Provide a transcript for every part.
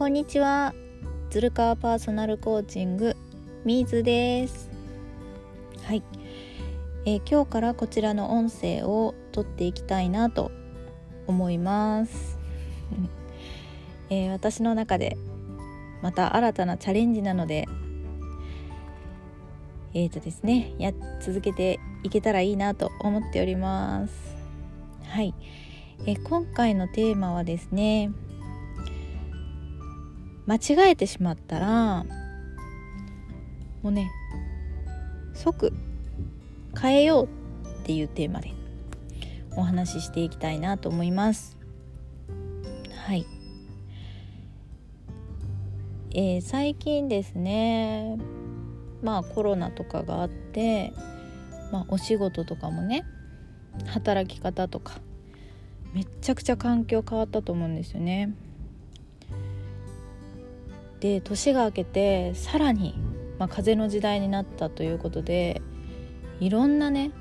こんにちは。鶴川パーソナルコーチングみーずです。はい、えー、今日からこちらの音声を撮っていきたいなと思います、えー、私の中でまた新たなチャレンジなのでえーとですねや続けていけたらいいなと思っております。はい、えー、今回のテーマはですね間違えてしまったらもうね即変えようっていうテーマでお話ししていきたいなと思いますはいえー、最近ですねまあコロナとかがあって、まあ、お仕事とかもね働き方とかめっちゃくちゃ環境変わったと思うんですよね。で年が明けてさらに、まあ、風の時代になったということでいろんなね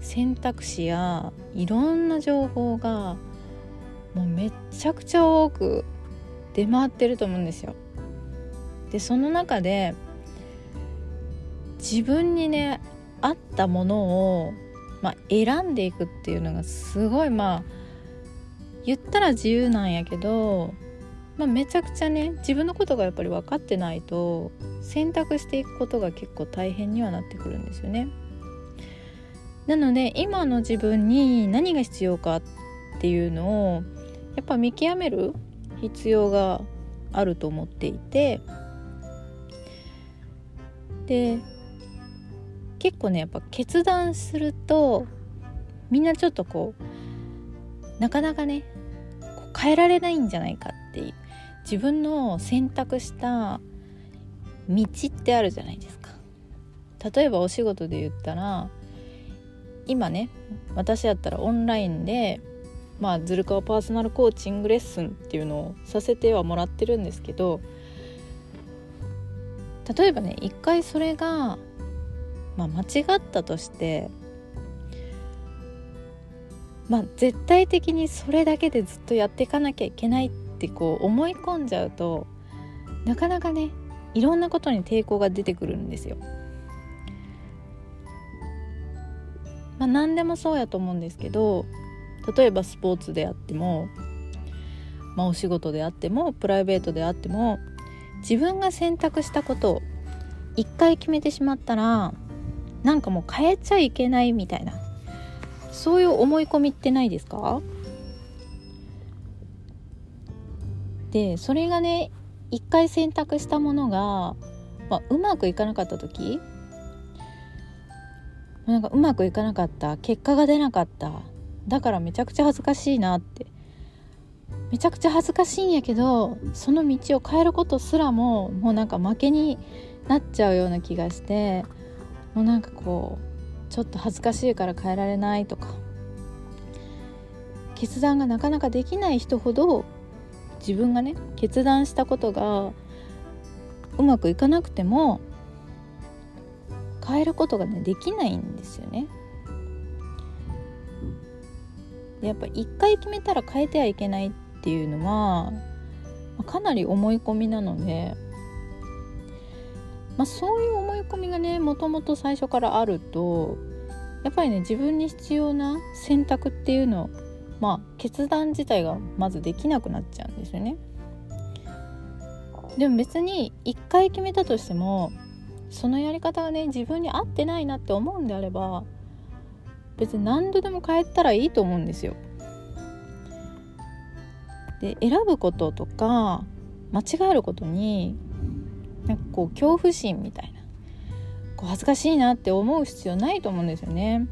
選択肢やいろんな情報がもうめっちゃくちゃ多く出回ってると思うんですよ。でその中で自分にね合ったものを、まあ、選んでいくっていうのがすごいまあ言ったら自由なんやけどまあ、めちゃくちゃね自分のことがやっぱり分かってないと選択していくことが結構大変にはなってくるんですよね。なので今の自分に何が必要かっていうのをやっぱ見極める必要があると思っていてで結構ねやっぱ決断するとみんなちょっとこうなかなかね変えられないんじゃないかって自分の選択した道ってあるじゃないですか。例えばお仕事で言ったら今ね私やったらオンラインでまあズルカワパーソナルコーチングレッスンっていうのをさせてはもらってるんですけど例えばね一回それが、まあ、間違ったとしてまあ絶対的にそれだけでずっとやっていかなきゃいけないっってこう思い込んじゃうとなかなかねいろんなことに抵抗が出てくるんですよ。まあ、何でもそうやと思うんですけど例えばスポーツであっても、まあ、お仕事であってもプライベートであっても自分が選択したことを一回決めてしまったらなんかもう変えちゃいけないみたいなそういう思い込みってないですか？でそれがね一回選択したものが、まあ、うまくいかなかった時なんかうまくいかなかった結果が出なかっただからめちゃくちゃ恥ずかしいなって。めちゃくちゃ恥ずかしいんやけどその道を変えることすらももうなんか負けになっちゃうような気がしてもうなんかこうちょっと恥ずかしいから変えられないとか。決断がなかなかできない人ほど自分がね決断したことがうまくいかなくても変えることがねできないんですよね。やっぱ一回決めたら変えてはいけないっていうのはかなり思い込みなので、まあ、そういう思い込みがねもともと最初からあるとやっぱりね自分に必要な選択っていうのをまあ決断自体がまずできなくなっちゃうんですよね。でも別に一回決めたとしてもそのやり方がね自分に合ってないなって思うんであれば別に何度でも変えたらいいと思うんですよ。で選ぶこととか間違えることになんかこう恐怖心みたいなこう恥ずかしいなって思う必要ないと思うんですよね。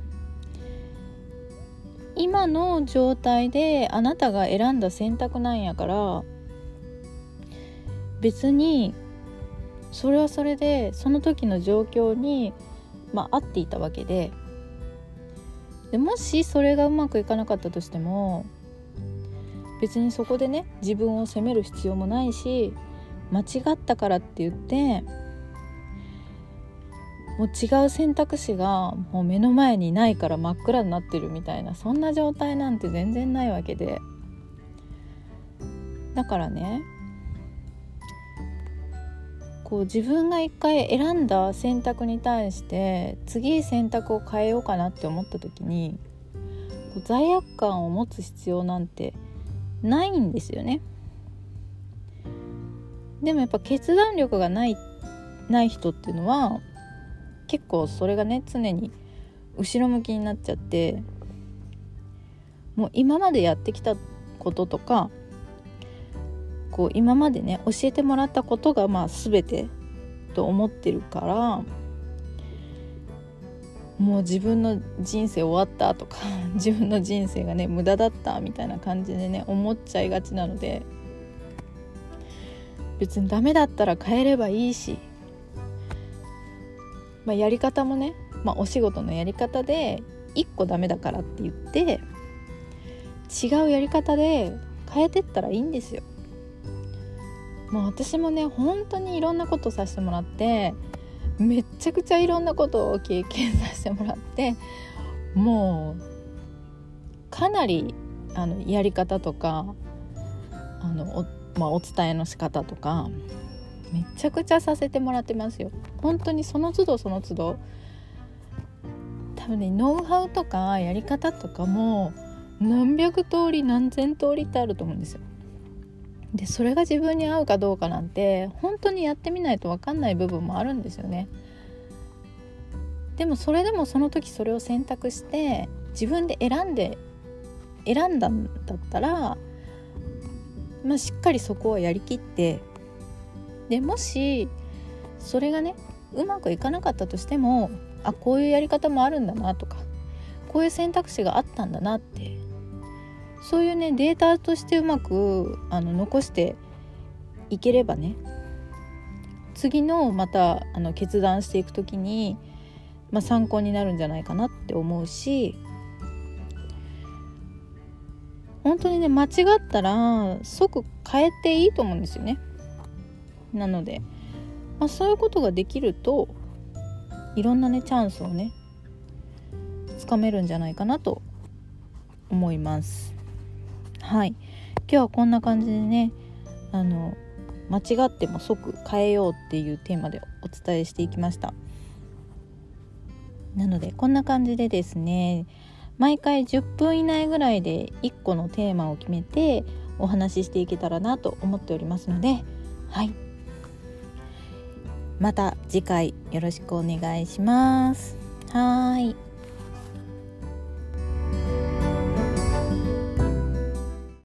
今の状態であなたが選んだ選択なんやから別にそれはそれでその時の状況に、まあ、合っていたわけで。でもしそれがうまくいかなかったとしても別にそこでね自分を責める必要もないし間違ったからって言ってもう違う選択肢がもう目の前にないから真っ暗になってるみたいなそんな状態なんて全然ないわけでだからねこう自分が一回選んだ選択に対して次選択を変えようかなって思った時にこう罪悪感を持つ必要なんてないんですよね。でもやっぱ決断力がないない人っていうのは結構それがね常に後ろ向きになっちゃってもう今までやってきたこととかこう今までね教えてもらったことがまあ全てと思ってるからもう自分の人生終わったとか 自分の人生がね無駄だったみたいな感じでね思っちゃいがちなので別にダメだったら変えればいいし、まあ、やり方もね、まあ、お仕事のやり方で1個ダメだからって言って違うやり方で変えてったらいいんですよ。もう私もね本当にいろんなことさせてもらってめっちゃくちゃいろんなことを経験させてもらってもうかなりあのやり方とかあのまあ、お伝えの仕方とかめちゃくちゃさせてもらってますよ。本当にその都度その都度。多分ねノウハウとかやり方とかも何百通り何千通りってあると思うんですよ。でそれが自分に合うかどうかなんて本当にやってみないと分かんない部分もあるんですよね。でもそれでもその時それを選択して自分で選んで選んだんだったらまあ、しっかりそこはやりきってでもしそれがねうまくいかなかったとしてもあこういうやり方もあるんだなとかこういう選択肢があったんだなってそういうねデータとしてうまくあの残していければね次のまたあの決断していく時に、まあ、参考になるんじゃないかなって思うし本当にね間違ったら即変えていいと思うんですよね。なので、まあ、そういうことができるといろんなねチャンスをねつかめるんじゃないかなと思います。はい。今日はこんな感じでねあの間違っても即変えようっていうテーマでお伝えしていきました。なのでこんな感じでですね毎回10分以内ぐらいで1個のテーマを決めてお話ししていけたらなと思っておりますのではい。また次回よろしくお願いします。はい